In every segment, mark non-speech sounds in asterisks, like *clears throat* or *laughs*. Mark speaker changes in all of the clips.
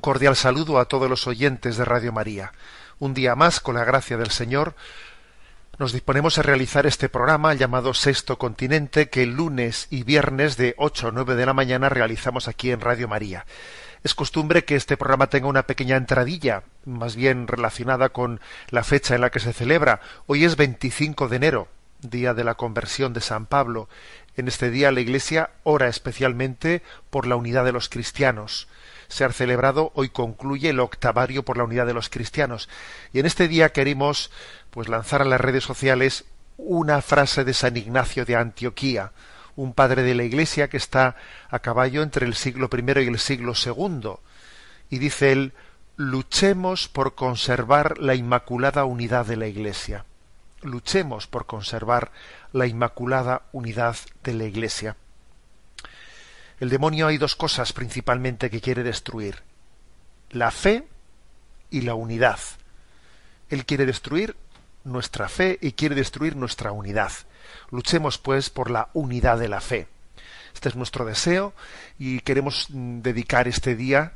Speaker 1: Un cordial saludo a todos los oyentes de Radio María. Un día más, con la gracia del Señor, nos disponemos a realizar este programa llamado Sexto Continente que lunes y viernes de 8 a 9 de la mañana realizamos aquí en Radio María. Es costumbre que este programa tenga una pequeña entradilla, más bien relacionada con la fecha en la que se celebra. Hoy es 25 de enero, día de la conversión de San Pablo. En este día la Iglesia ora especialmente por la unidad de los cristianos se ha celebrado, hoy concluye el octavario por la unidad de los cristianos. Y en este día queremos pues lanzar a las redes sociales una frase de San Ignacio de Antioquía, un padre de la Iglesia que está a caballo entre el siglo I y el siglo II. Y dice él, luchemos por conservar la inmaculada unidad de la Iglesia. Luchemos por conservar la inmaculada unidad de la Iglesia. El demonio hay dos cosas principalmente que quiere destruir. La fe y la unidad. Él quiere destruir nuestra fe y quiere destruir nuestra unidad. Luchemos pues por la unidad de la fe. Este es nuestro deseo y queremos dedicar este día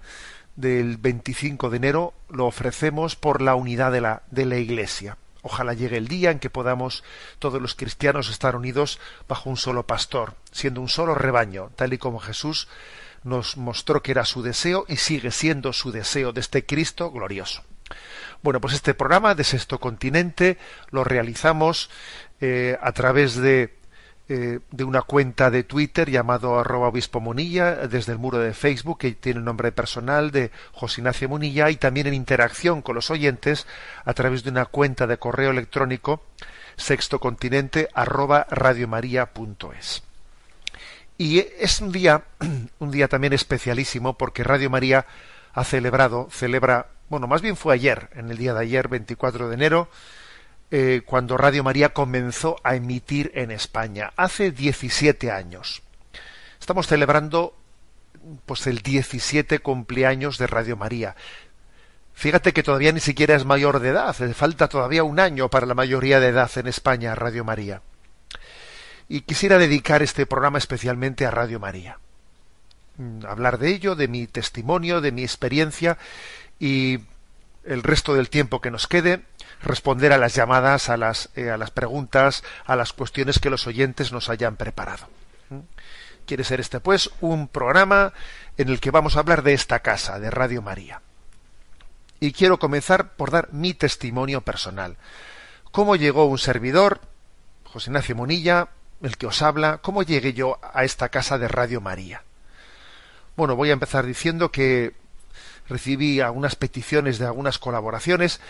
Speaker 1: del 25 de enero, lo ofrecemos por la unidad de la, de la Iglesia. Ojalá llegue el día en que podamos todos los cristianos estar unidos bajo un solo pastor, siendo un solo rebaño, tal y como Jesús nos mostró que era su deseo y sigue siendo su deseo de este Cristo glorioso. Bueno, pues este programa de Sexto Continente lo realizamos eh, a través de, eh, de una cuenta de Twitter llamado arroba obispo Munilla, desde el muro de Facebook que tiene el nombre personal de José Ignacio Munilla y también en interacción con los oyentes a través de una cuenta de correo electrónico sextocontinente arroba radiomaria.es. Y es un día, *clears throat* un día también especialísimo porque Radio María ha celebrado, celebra, bueno, más bien fue ayer, en el día de ayer, 24 de enero, eh, cuando Radio María comenzó a emitir en España, hace 17 años. Estamos celebrando pues el 17 cumpleaños de Radio María. Fíjate que todavía ni siquiera es mayor de edad, le falta todavía un año para la mayoría de edad en España a Radio María. Y quisiera dedicar este programa especialmente a Radio María. Mm, Hablar de ello, de mi testimonio, de mi experiencia y el resto del tiempo que nos quede responder a las llamadas, a las, eh, a las preguntas, a las cuestiones que los oyentes nos hayan preparado. ¿Mm? Quiere ser este, pues, un programa en el que vamos a hablar de esta casa, de Radio María. Y quiero comenzar por dar mi testimonio personal. ¿Cómo llegó un servidor, José Ignacio Monilla, el que os habla, cómo llegué yo a esta casa de Radio María? Bueno, voy a empezar diciendo que recibí algunas peticiones de algunas colaboraciones,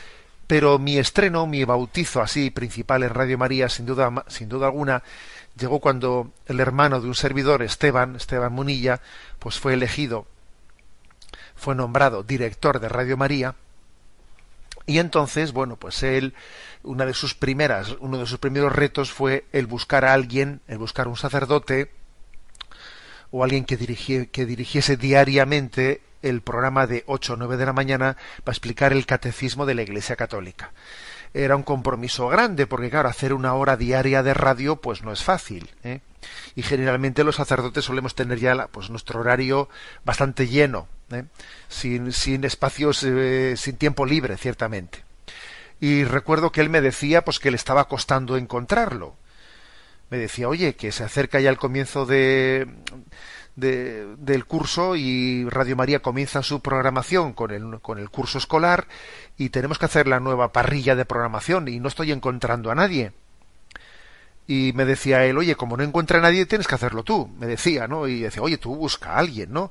Speaker 1: pero mi estreno, mi bautizo así principal en Radio María, sin duda, sin duda alguna, llegó cuando el hermano de un servidor, Esteban, Esteban Munilla, pues fue elegido, fue nombrado director de Radio María, y entonces, bueno, pues él, una de sus primeras, uno de sus primeros retos fue el buscar a alguien, el buscar un sacerdote, o alguien que, dirigi- que dirigiese diariamente el programa de 8 o 9 de la mañana para explicar el catecismo de la Iglesia Católica. Era un compromiso grande, porque claro, hacer una hora diaria de radio pues no es fácil. ¿eh? Y generalmente los sacerdotes solemos tener ya pues nuestro horario bastante lleno, ¿eh? sin, sin espacios, eh, sin tiempo libre, ciertamente. Y recuerdo que él me decía pues que le estaba costando encontrarlo. Me decía, oye, que se acerca ya el comienzo de, del curso y Radio María comienza su programación con el, con el curso escolar y tenemos que hacer la nueva parrilla de programación y no estoy encontrando a nadie. Y me decía él, oye, como no encuentra a nadie, tienes que hacerlo tú. Me decía, ¿no? Y decía, oye, tú busca a alguien, ¿no?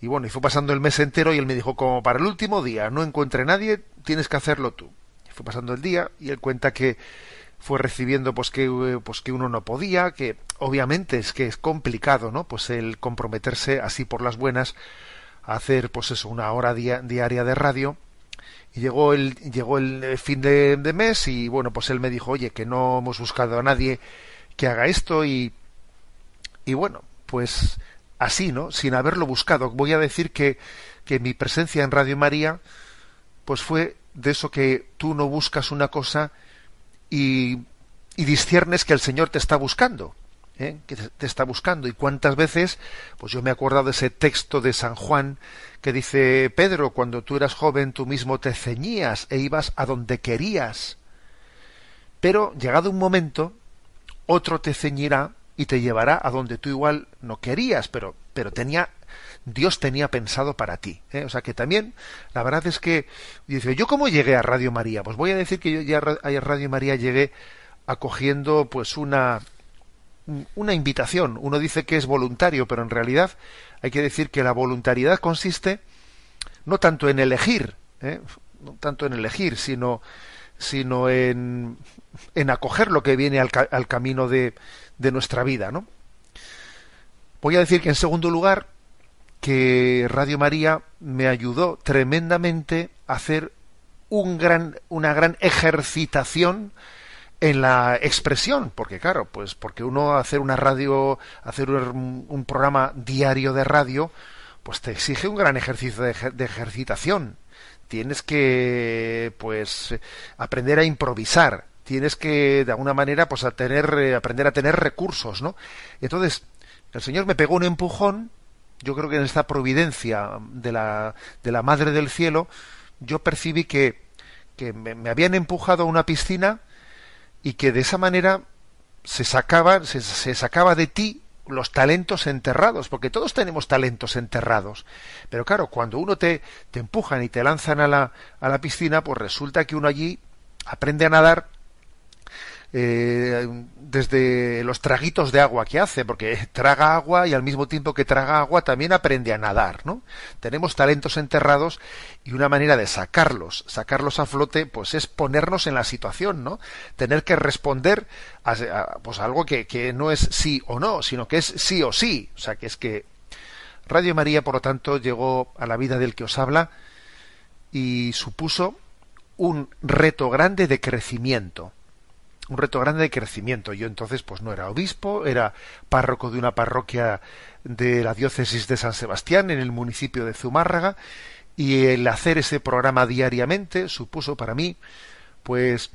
Speaker 1: Y bueno, y fue pasando el mes entero y él me dijo, como para el último día no encuentre a nadie, tienes que hacerlo tú. Fue pasando el día y él cuenta que fue recibiendo pues que pues que uno no podía, que obviamente es que es complicado, ¿no? Pues el comprometerse así por las buenas a hacer pues eso, una hora diaria de radio. Y llegó el, llegó el fin de, mes y bueno, pues él me dijo, oye, que no hemos buscado a nadie que haga esto y, y bueno, pues así, ¿no? Sin haberlo buscado. Voy a decir que, que mi presencia en Radio María, pues fue de eso que tú no buscas una cosa y, y disciernes que el Señor te está buscando. ¿eh? que te está buscando. Y cuántas veces, pues yo me he acordado de ese texto de San Juan que dice, Pedro, cuando tú eras joven tú mismo te ceñías e ibas a donde querías. Pero llegado un momento, otro te ceñirá y te llevará a donde tú igual no querías, pero, pero tenía, Dios tenía pensado para ti. ¿eh? O sea que también, la verdad es que, dice, ¿yo cómo llegué a Radio María? Pues voy a decir que yo ya a Radio María llegué acogiendo pues una, una invitación. Uno dice que es voluntario, pero en realidad hay que decir que la voluntariedad consiste no tanto en elegir, ¿eh? no tanto en elegir, sino, sino en, en acoger lo que viene al, al camino de, de, nuestra vida, ¿no? Voy a decir que en segundo lugar que Radio María me ayudó tremendamente a hacer un gran, una gran ejercitación en la expresión, porque claro, pues porque uno hacer una radio, hacer un, programa diario de radio, pues te exige un gran ejercicio de, ejercitación. Tienes que, pues, aprender a improvisar. Tienes que, de alguna manera, pues, a tener, eh, aprender a tener recursos, ¿no? Entonces, el Señor me pegó un empujón. Yo creo que en esta providencia de la, de la Madre del Cielo, yo percibí que, que me, habían empujado a una piscina y que de esa manera se sacaba, se, sacaba de ti los talentos enterrados, porque todos tenemos talentos enterrados. Pero claro, cuando uno te, te empujan y te lanzan a la, a la piscina, pues resulta que uno allí aprende a nadar eh, desde los traguitos de agua que hace, porque *laughs* traga agua y al mismo tiempo que traga agua también aprende a nadar, ¿no? Tenemos talentos enterrados y una manera de sacarlos, sacarlos a flote, pues es ponernos en la situación, ¿no? Tener que responder a, pues algo que, que no es sí o no, sino que es sí o sí. O sea, que es que Radio María, por lo tanto, llegó a la vida del que os habla y supuso un reto grande de crecimiento un reto grande de crecimiento. Yo entonces pues no era obispo, era párroco de una parroquia de la diócesis de San Sebastián en el municipio de Zumárraga y el hacer ese programa diariamente supuso para mí pues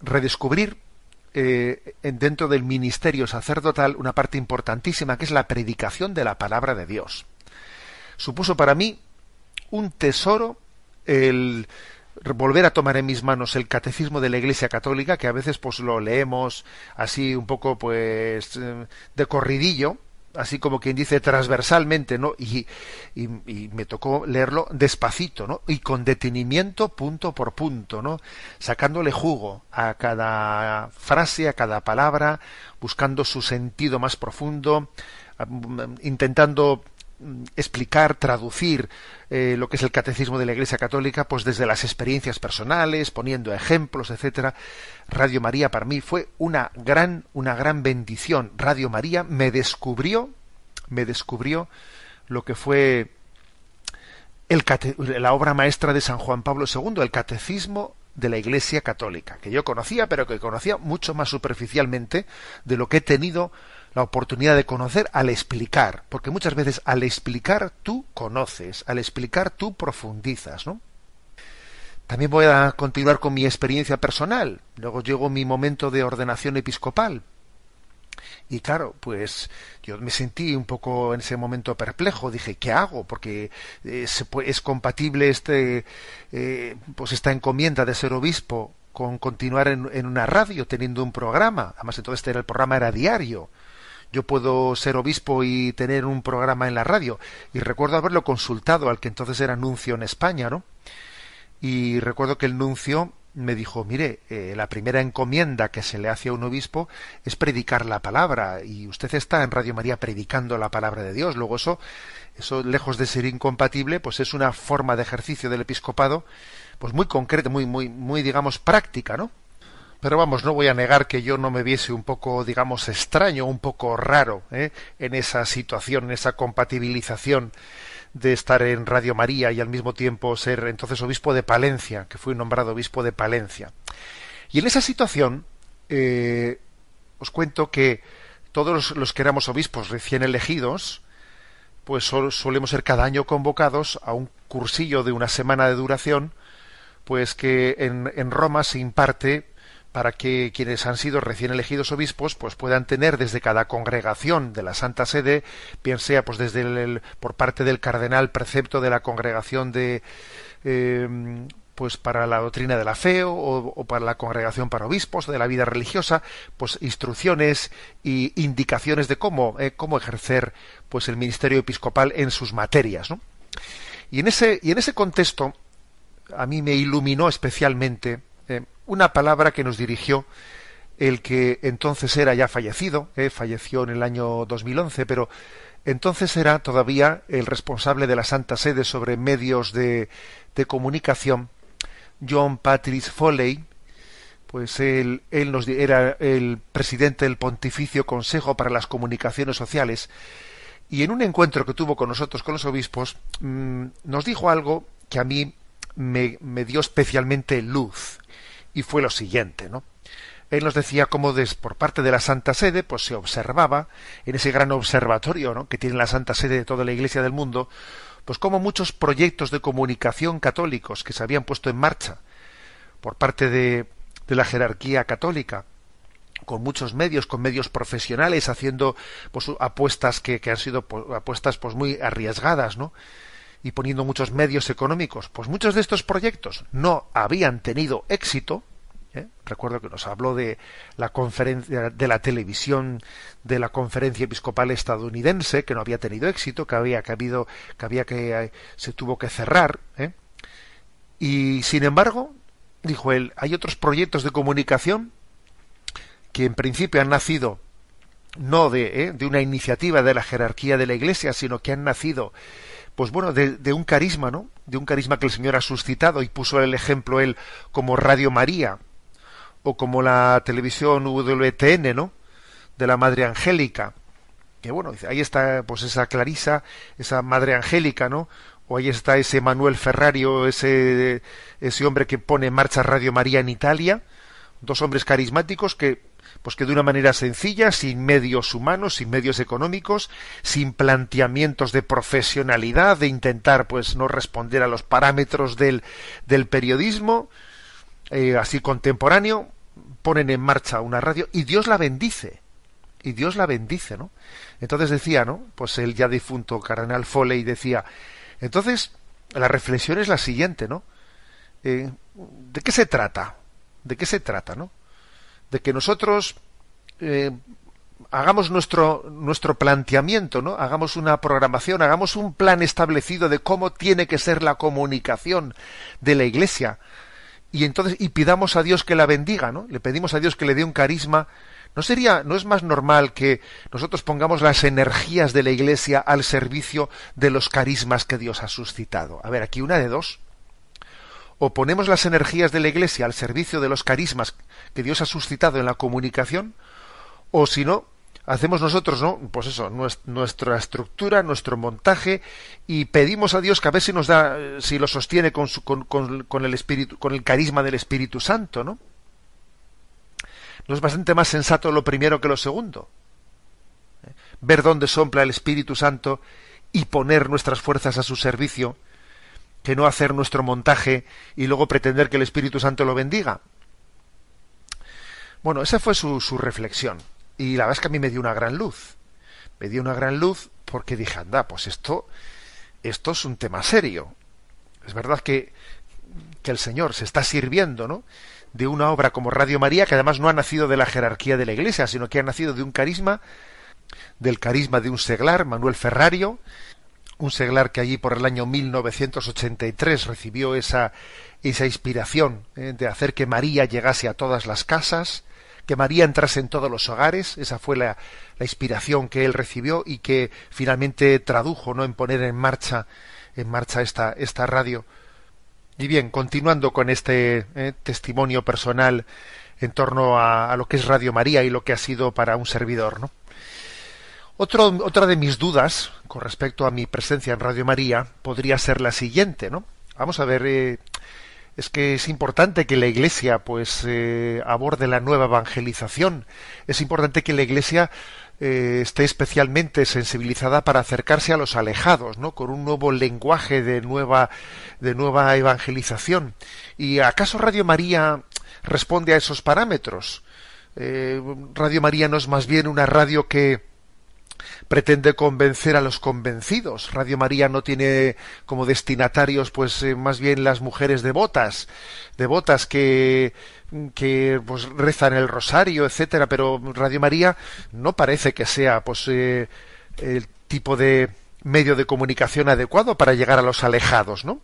Speaker 1: redescubrir eh, dentro del ministerio sacerdotal una parte importantísima que es la predicación de la palabra de Dios. Supuso para mí un tesoro el volver a tomar en mis manos el catecismo de la Iglesia Católica, que a veces pues lo leemos así un poco pues eh, de corridillo, así como quien dice transversalmente, ¿no? Y, y, me tocó leerlo despacito, ¿no? Y con detenimiento punto por punto, ¿no? Sacándole jugo a cada frase, a cada palabra, buscando su sentido más profundo, intentando explicar, traducir eh, lo que es el catecismo de la Iglesia Católica, pues desde las experiencias personales, poniendo ejemplos, etcétera. Radio María para mí fue una gran, una gran bendición. Radio María me descubrió, me descubrió lo que fue la obra maestra de San Juan Pablo II, el catecismo de la Iglesia Católica, que yo conocía, pero que conocía mucho más superficialmente de lo que he tenido la oportunidad de conocer al explicar, porque muchas veces al explicar tú conoces, al explicar tú profundizas, ¿no? También voy a continuar con mi experiencia personal. Luego llegó mi momento de ordenación episcopal. Y claro, pues yo me sentí un poco en ese momento perplejo. Dije, ¿qué hago? Porque eh, es compatible este, eh, pues esta encomienda de ser obispo con continuar en, en, una radio teniendo un programa. Además, entonces el programa era diario. Yo puedo ser obispo y tener un programa en la radio. Y recuerdo haberlo consultado al que entonces era nuncio en España, ¿no? Y recuerdo que el nuncio me dijo, mire, eh, la primera encomienda que se le hace a un obispo es predicar la palabra y usted está en Radio María predicando la palabra de Dios. Luego eso, eso lejos de ser incompatible, pues es una forma de ejercicio del episcopado, pues muy concreta, muy, muy, muy, digamos, práctica, ¿no? Pero vamos, no voy a negar que yo no me viese un poco, digamos, extraño, un poco raro ¿eh? en esa situación, en esa compatibilización de estar en Radio María y al mismo tiempo ser entonces obispo de Palencia, que fui nombrado obispo de Palencia. Y en esa situación, eh, os cuento que todos los, que éramos obispos recién elegidos, pues solemos ser cada año convocados a un cursillo de una semana de duración, pues que en, en Roma se imparte para que quienes han sido recién elegidos obispos pues puedan tener desde cada congregación de la Santa Sede, bien sea pues desde el, por parte del cardenal precepto de la congregación de em, pues para la doctrina de la fe o, para la congregación para obispos de la vida religiosa, pues instrucciones y indicaciones de cómo eh, cómo ejercer pues el ministerio episcopal en sus materias, ¿no? Y en ese y en ese contexto a mí me iluminó especialmente una palabra que nos dirigió el que entonces era ya fallecido, eh, falleció en el año 2011, pero entonces era todavía el responsable de la Santa Sede sobre medios de, de comunicación, John Patrick Foley, pues él, él nos, era el presidente del Pontificio Consejo para las Comunicaciones Sociales, y en un encuentro que tuvo con nosotros, con los obispos, mm, nos dijo algo que a mí me, me dio especialmente luz y fue lo siguiente, ¿no? Él nos decía cómo por parte de la Santa Sede, pues se observaba en ese gran observatorio ¿no? que tiene la Santa Sede de toda la Iglesia del mundo, pues como muchos proyectos de comunicación católicos que se habían puesto en marcha por parte de, de la jerarquía católica, con muchos medios, con medios profesionales, haciendo pues, apuestas que, que han sido pues, apuestas pues muy arriesgadas, ¿no? Y poniendo muchos medios económicos, pues muchos de estos proyectos no habían tenido éxito. ¿eh? Recuerdo que nos habló de la conferencia de la televisión de la conferencia episcopal estadounidense que no había tenido éxito, que había que habido, que había que eh, se tuvo que cerrar. ¿eh? Y sin embargo, dijo él, hay otros proyectos de comunicación que en principio han nacido no de, de una iniciativa de la jerarquía de la Iglesia, sino que han nacido pues bueno, de, un carisma, ¿no? De un carisma que el Señor ha suscitado y puso el ejemplo él como Radio María o como la televisión WTN, ¿no? De la Madre Angélica. Que bueno, ahí está pues esa Clarisa, esa Madre Angélica, ¿no? O ahí está ese Manuel Ferrario, ese, ese hombre que pone en marcha Radio María en Italia. Dos hombres carismáticos que pues que de una manera sencilla, sin medios humanos, sin medios económicos, sin planteamientos de profesionalidad, de intentar pues no responder a los parámetros del, del periodismo, eh, así contemporáneo, ponen en marcha una radio y Dios la bendice. Y Dios la bendice, ¿no? Entonces decía, ¿no? Pues el ya difunto cardenal Foley decía, entonces la reflexión es la siguiente, ¿no? Eh, ¿De qué se trata? ¿De qué se trata, no? De que nosotros eh, hagamos nuestro, nuestro planteamiento, ¿no? Hagamos una programación, hagamos un plan establecido de cómo tiene que ser la comunicación de la Iglesia. Y entonces, y pidamos a Dios que la bendiga, ¿no? Le pedimos a Dios que le dé un carisma. ¿No sería, no es más normal que nosotros pongamos las energías de la Iglesia al servicio de los carismas que Dios ha suscitado? A ver, aquí una de dos o ponemos las energías de la Iglesia al servicio de los carismas que Dios ha suscitado en la comunicación, o si no, hacemos nosotros, ¿no? Pues eso, nuestra estructura, nuestro montaje, y pedimos a Dios que a ver si nos da, si lo sostiene con, su, con, con, el espíritu, con el carisma del Espíritu Santo, ¿no? No es bastante más sensato lo primero que lo segundo. ¿Eh? Ver dónde sopla el Espíritu Santo y poner nuestras fuerzas a su servicio que no hacer nuestro montaje y luego pretender que el Espíritu Santo lo bendiga. Bueno, esa fue su, su reflexión. Y la verdad es que a mí me dio una gran luz. Me dio una gran luz porque dije, anda, pues esto, esto es un tema serio. Es verdad que, que el Señor se está sirviendo, ¿no? de una obra como Radio María, que además no ha nacido de la jerarquía de la Iglesia, sino que ha nacido de un carisma del carisma de un seglar, Manuel Ferrario, un seglar que allí por el año 1983 recibió esa, esa inspiración ¿eh? de hacer que María llegase a todas las casas, que María entrase en todos los hogares, esa fue la, la inspiración que él recibió y que finalmente tradujo ¿no? en poner en marcha en marcha esta, esta radio. Y bien, continuando con este ¿eh? testimonio personal en torno a, a, lo que es Radio María y lo que ha sido para un servidor, ¿no? Otra de mis dudas con respecto a mi presencia en Radio María podría ser la siguiente, ¿no? Vamos a ver, eh, es que es importante que la Iglesia pues eh, aborde la nueva evangelización. Es importante que la Iglesia eh, esté especialmente sensibilizada para acercarse a los alejados, ¿no? Con un nuevo lenguaje de nueva de nueva evangelización. ¿Y acaso Radio María responde a esos parámetros? Radio María no es más bien una radio que pretende convencer a los convencidos. Radio María no tiene como destinatarios, pues eh, más bien las mujeres devotas, devotas que que pues rezan el rosario, etcétera, pero Radio María no parece que sea pues eh, el tipo de medio de comunicación adecuado para llegar a los alejados, ¿no?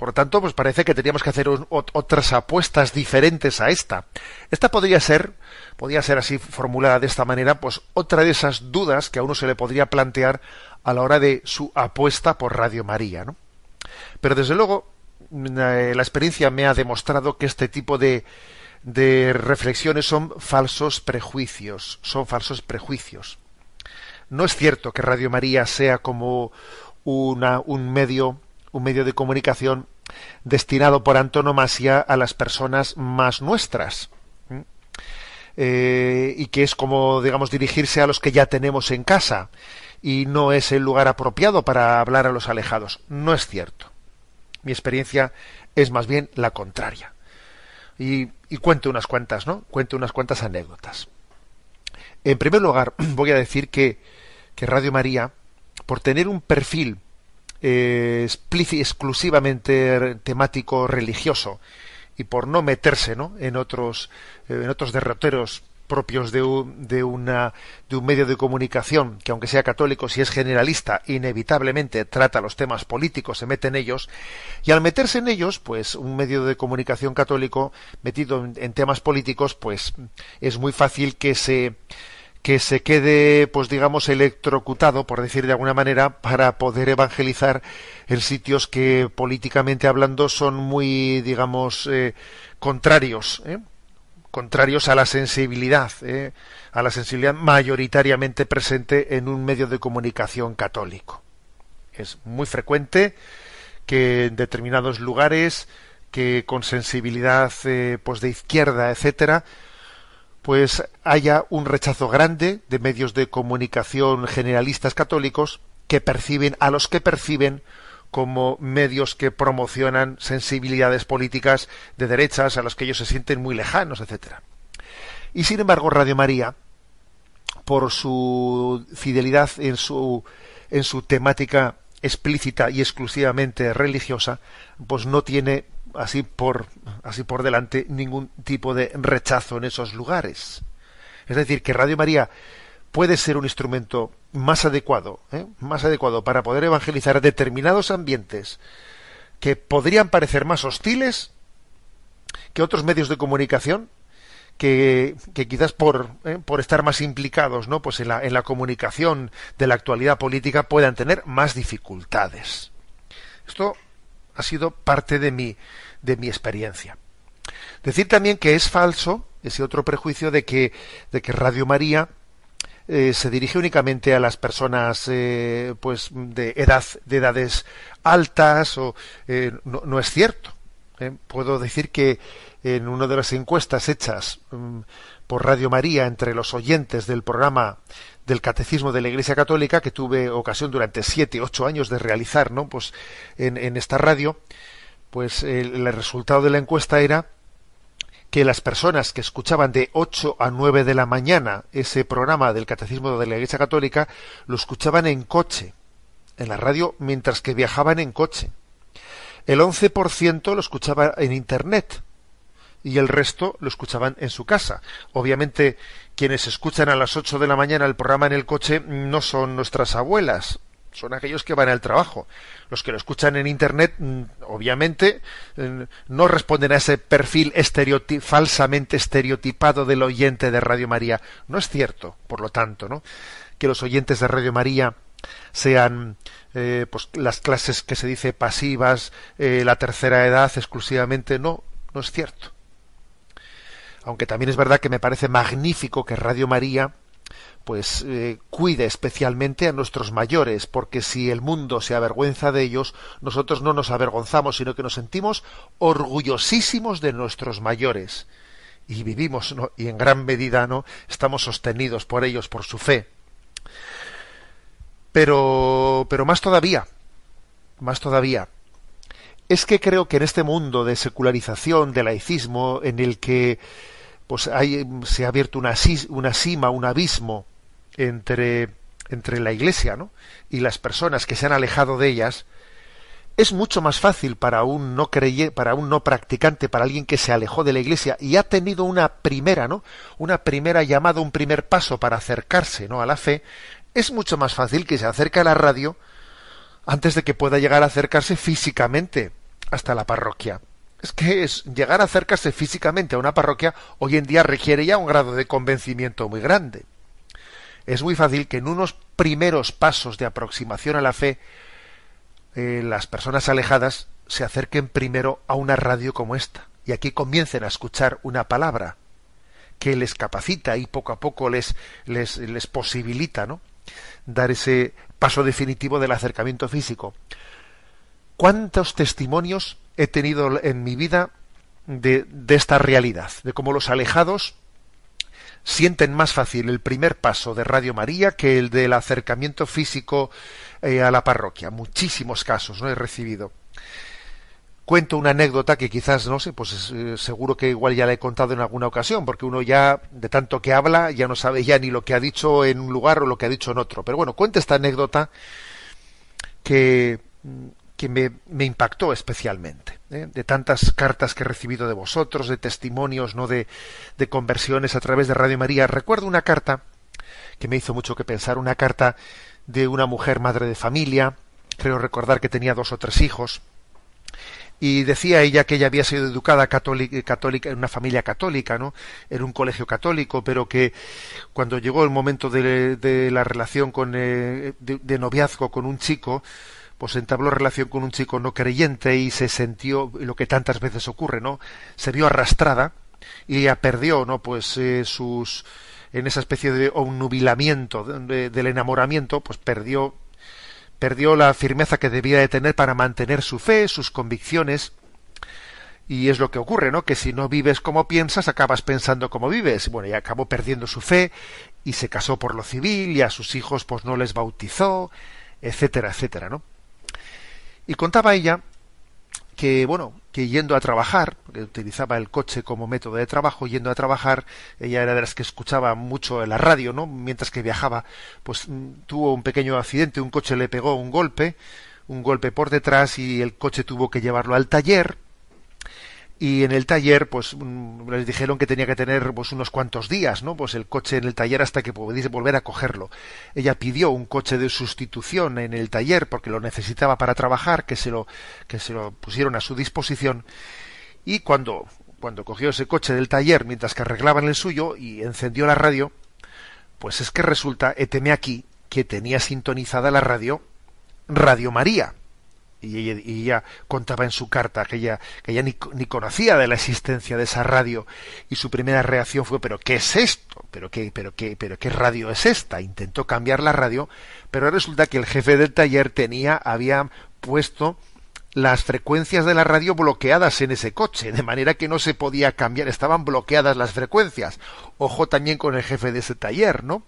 Speaker 1: Por lo tanto, pues parece que teníamos que hacer otras apuestas diferentes a esta. Esta podría ser, podría ser así formulada de esta manera, pues otra de esas dudas que a uno se le podría plantear a la hora de su apuesta por Radio María, ¿no? Pero desde luego, eh, la experiencia me ha demostrado que este tipo de, de reflexiones son falsos prejuicios, son falsos prejuicios. No es cierto que Radio María sea como una, un medio un medio de comunicación destinado por antonomasia a las personas más nuestras. Eh, y que es como, digamos, dirigirse a los que ya tenemos en casa y no es el lugar apropiado para hablar a los alejados. No es cierto. Mi experiencia es más bien la contraria. Y, y cuento unas cuantas, ¿no? Cuento unas cuantas anécdotas. En primer lugar, *clears throat* voy a decir que, que Radio María, por tener un perfil eh, exclusivamente temático religioso y por no meterse ¿no? en otros eh, en otros derroteros propios de un, de, una, de un medio de comunicación que aunque sea católico si es generalista inevitablemente trata los temas políticos se mete en ellos y al meterse en ellos pues un medio de comunicación católico metido en temas políticos pues es muy fácil que se que se quede, pues digamos, electrocutado, por decir de alguna manera, para poder evangelizar en sitios que políticamente hablando son muy, digamos, eh, contrarios, ¿eh? contrarios a la sensibilidad, ¿eh? a la sensibilidad mayoritariamente presente en un medio de comunicación católico. Es muy frecuente que en determinados lugares, que con sensibilidad, pues de izquierda, etcétera, pues haya un rechazo grande de medios de comunicación generalistas católicos que perciben a los que perciben como medios que promocionan sensibilidades políticas de derechas a los que ellos se sienten muy lejanos, etcétera. Y sin embargo, Radio María, por su fidelidad en su en su temática explícita y exclusivamente religiosa, pues no tiene así por así por delante ningún tipo de rechazo en esos lugares. Es decir, que Radio María puede ser un instrumento más adecuado, ¿eh? más adecuado para poder evangelizar determinados ambientes que podrían parecer más hostiles que otros medios de comunicación que, quizás por, ¿eh? por estar más implicados ¿no? pues en, la, en la comunicación de la actualidad política puedan tener más dificultades. Esto ha sido parte de mi, de mi experiencia. Decir también que es falso ese otro prejuicio de que, de que Radio María eh, se dirige únicamente a las personas eh, pues de edad de edades altas o eh, no, es cierto puedo decir que en una de las encuestas hechas um, por Radio María entre los oyentes del programa del Catecismo de la Iglesia Católica que tuve ocasión durante siete, ocho años de realizar, ¿no? Pues en, esta radio, pues el, el, resultado de la encuesta era que las personas que escuchaban de 8 a 9 de la mañana ese programa del Catecismo de la Iglesia Católica lo escuchaban en coche, en la radio, mientras que viajaban en coche. El 11% lo escuchaba en Internet y el resto lo escuchaban en su casa. Obviamente, quienes escuchan a las 8 de la mañana el programa en el coche no son nuestras abuelas, son aquellos que van al trabajo. Los que lo escuchan en Internet, mm, obviamente, mm, no responden a ese perfil falsamente estereotipado del oyente de Radio María. No es cierto, por lo tanto, ¿no? que los oyentes de Radio María sean eh, pues, las clases que se dice pasivas, eh, la tercera edad exclusivamente. No, no es cierto. Aunque también es verdad que me parece magnífico que Radio María pues eh, cuide especialmente a nuestros mayores, porque si el mundo se avergüenza de ellos, nosotros no nos avergonzamos, sino que nos sentimos orgullosísimos de nuestros mayores. Y vivimos, y en gran medida, ¿no? Estamos sostenidos por ellos, por su fe. Pero, pero más todavía, más todavía, es que creo que en este mundo de secularización, de laicismo, en el que pues hay, se ha abierto una, una cima, un abismo entre, entre la Iglesia ¿no? y las personas que se han alejado de ellas, es mucho más fácil para un no creye, para un no practicante, para alguien que se alejó de la Iglesia y ha tenido una primera, ¿no? Una primera llamada, un primer paso para acercarse, ¿no? a la fe, es mucho más fácil que se acerque a la radio antes de que pueda llegar a acercarse físicamente hasta la parroquia. Es que es, llegar a acercarse físicamente a una parroquia hoy en día requiere ya un grado de convencimiento muy grande. Es muy fácil que en unos primeros pasos de aproximación a la fe eh, las personas alejadas se acerquen primero a una radio como esta y aquí comiencen a escuchar una palabra que les capacita y poco a poco les, les, les posibilita ¿no? dar ese paso definitivo del acercamiento físico. ¿Cuántos testimonios he tenido en mi vida de, esta realidad? De cómo los alejados sienten más fácil el primer paso de Radio María que el del acercamiento físico eh, a la parroquia. Muchísimos casos no he recibido cuento una anécdota que quizás, no sé, pues eh, seguro que igual ya la he contado en alguna ocasión, porque uno ya, de tanto que habla, ya no sabe ya ni lo que ha dicho en un lugar o lo que ha dicho en otro. Pero bueno, cuento esta anécdota que, que me, me impactó especialmente. ¿eh? De tantas cartas que he recibido de vosotros, de testimonios, ¿no? De, de conversiones a través de Radio María. Recuerdo una carta que me hizo mucho que pensar, una carta de una mujer madre de familia, creo recordar que tenía dos o tres hijos, y decía ella que ella había sido educada católica, en una familia católica, ¿no? En un colegio católico, pero que cuando llegó el momento de, la relación con, eh, de, noviazgo con un chico, pues entabló relación con un chico no creyente y se sintió lo que tantas veces ocurre, ¿no? Se vio arrastrada y ella perdió, ¿no? Pues eh, sus en esa especie de nubilamiento del enamoramiento, pues perdió perdió la firmeza que debía de tener para mantener su fe, sus convicciones, y es lo que ocurre, ¿no? Que si no vives como piensas, acabas pensando como vives. Bueno, y acabó perdiendo su fe y se casó por lo civil y a sus hijos pues no les bautizó, etcétera, etcétera, ¿no? Y contaba ella que bueno, que yendo a trabajar, que utilizaba el coche como método de trabajo, yendo a trabajar, ella era de las que escuchaba mucho la radio, ¿no? Mientras que viajaba, pues mm, tuvo un pequeño accidente, un coche le pegó un golpe, un golpe por detrás y el coche tuvo que llevarlo al taller y en el taller pues les dijeron que tenía que tener pues unos cuantos días no pues el coche en el taller hasta que pudiese volver a cogerlo. Ella pidió un coche de sustitución en el taller porque lo necesitaba para trabajar que se lo que se lo pusieron a su disposición. Y cuando cuando cogió ese coche del taller mientras que arreglaban el suyo y encendió la radio pues es que resulta eteme aquí que tenía sintonizada la radio Radio María y ella, contaba en su carta que ella, que ella ni, ni, conocía de la existencia de esa radio y su primera reacción fue pero qué es esto pero qué pero qué pero qué radio es esta intentó cambiar la radio pero resulta que el jefe del taller tenía había puesto las frecuencias de la radio bloqueadas en ese coche, de manera que no se podía cambiar, estaban bloqueadas las frecuencias. Ojo también con el jefe de ese taller, ¿no?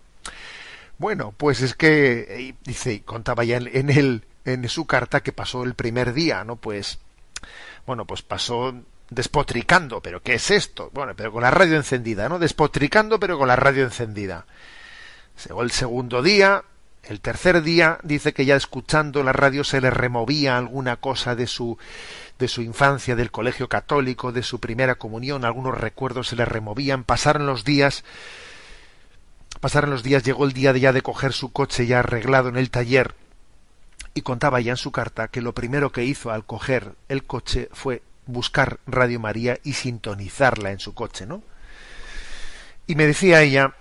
Speaker 1: Bueno, pues es que, eh, dice, contaba ya en, el, en su carta que pasó el primer día, ¿no? Pues, bueno, pues pasó despotricando, pero ¿qué es esto? Bueno, pero con la radio encendida, ¿no? Despotricando, pero con la radio encendida. Llegó el segundo día, el tercer día dice que ya escuchando la radio se le removía alguna cosa de su de su infancia, del colegio católico, de su primera comunión, algunos recuerdos se le removían, pasaron los días, pasaron los días, llegó el día de ya de coger su coche ya arreglado en el taller, y contaba ya en su carta que lo primero que hizo al coger el coche fue buscar Radio María y sintonizarla en su coche, ¿no? Y me decía ella,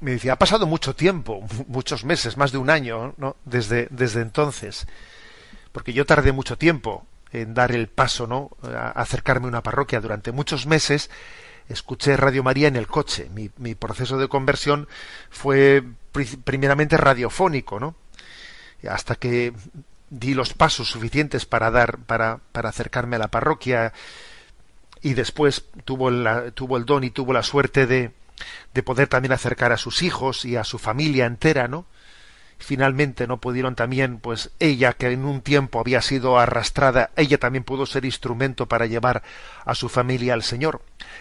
Speaker 1: me decía, ha pasado mucho tiempo, muchos meses, más de un año, ¿no? Desde, desde entonces, porque yo tardé mucho tiempo en dar el paso, ¿no? A acercarme a una parroquia durante muchos meses. Escuché Radio María en el coche. Mi, mi proceso de conversión fue primeramente radiofónico, ¿no? Hasta que di los pasos suficientes para dar, para, para acercarme a la parroquia y después tuvo, la, tuvo el don y tuvo la suerte de, de poder también acercar a sus hijos y a su familia entera, ¿no? Finalmente no pudieron también, pues ella que en un tiempo había sido arrastrada, ella también pudo ser instrumento para llevar a su familia al Señor.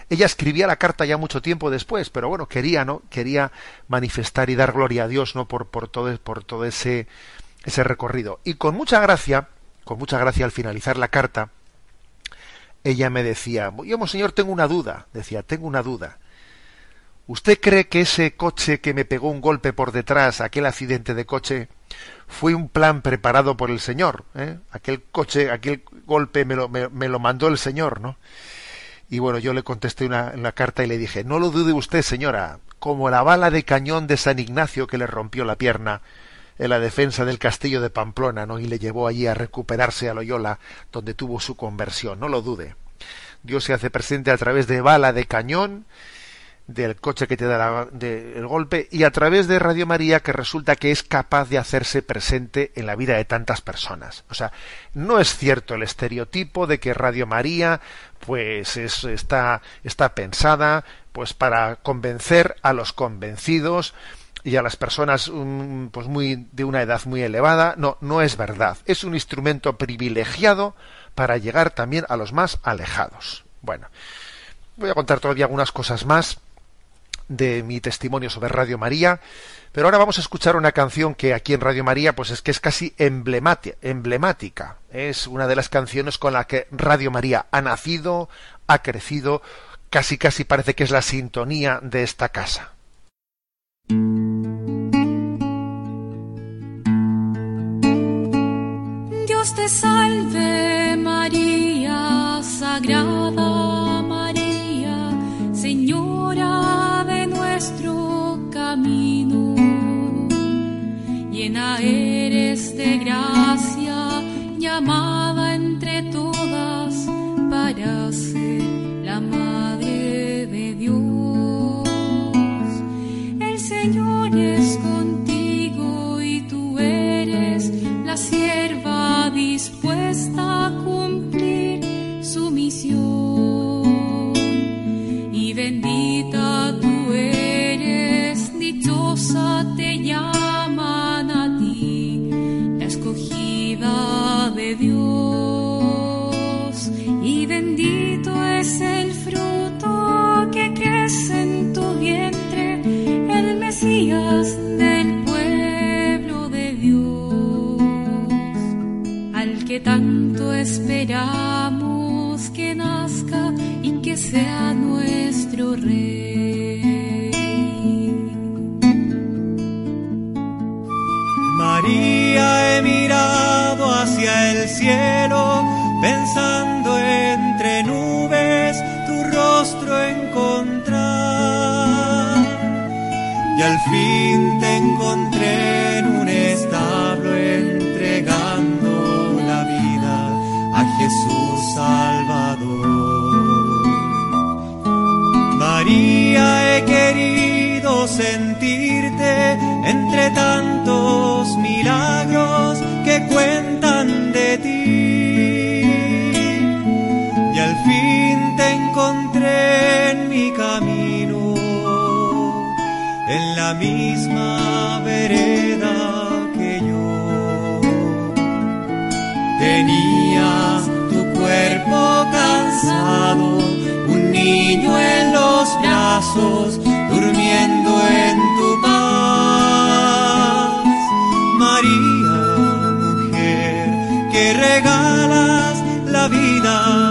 Speaker 1: Ella escribía la carta ya mucho tiempo después, pero bueno, quería, ¿no? Quería manifestar y dar gloria a Dios, ¿no? Por, por todo, por todo ese, ese recorrido. Y con mucha gracia, con mucha gracia al finalizar la carta, ella me decía, yo, señor, tengo una duda, decía, tengo una duda. ¿Usted cree que ese coche que me pegó un golpe por detrás, aquel accidente de coche, fue un plan preparado por el Señor? ¿eh? Aquel coche, aquel golpe me lo, me, lo, mandó el Señor, ¿no? Y bueno, yo le contesté una, una carta y le dije, no lo dude usted, señora, como la bala de cañón de San Ignacio que le rompió la pierna en la defensa del castillo de Pamplona, ¿no? Y le llevó allí a recuperarse a Loyola, donde tuvo su conversión, no lo dude. Dios se hace presente a través de bala de cañón del coche que te da el golpe y a través de Radio María que resulta que es capaz de hacerse presente en la vida de tantas personas. O sea, no es cierto el estereotipo de que Radio María pues es, está, está pensada pues para convencer a los convencidos y a las personas mm, pues muy de una edad muy elevada. No, no es verdad. Es un instrumento privilegiado para llegar también a los más alejados. Bueno, voy a contar todavía algunas cosas más de mi testimonio sobre Radio María, pero ahora vamos a escuchar una canción que aquí en Radio María pues es que es casi emblemática. Es una de las canciones con la que Radio María ha nacido, ha crecido, casi casi parece que es la sintonía de esta casa.
Speaker 2: Dios te salve María, Sagrada María, Señora de nuestro camino. Llena eres de gracia, llamada entre todas para ser está que tanto esperamos que nazca y que sea nuestro rey.
Speaker 3: María, he mirado hacia el cielo, pensando entre nubes tu rostro encontrar. Y al fin te encontré en un Jesús Salvador. María, he querido sentirte entre tantos milagros que cuentan de ti. Y al fin te encontré en mi camino, en la misma un niño en los brazos, durmiendo en tu paz. María, mujer, que regalas la vida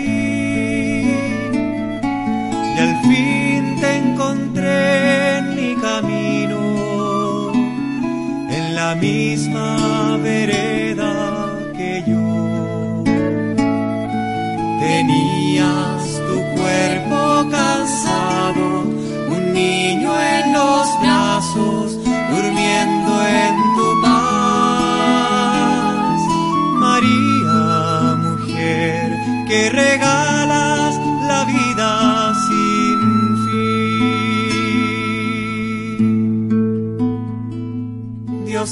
Speaker 3: En mi camino, en la misma vereda que yo. Tenías tu cuerpo cansado,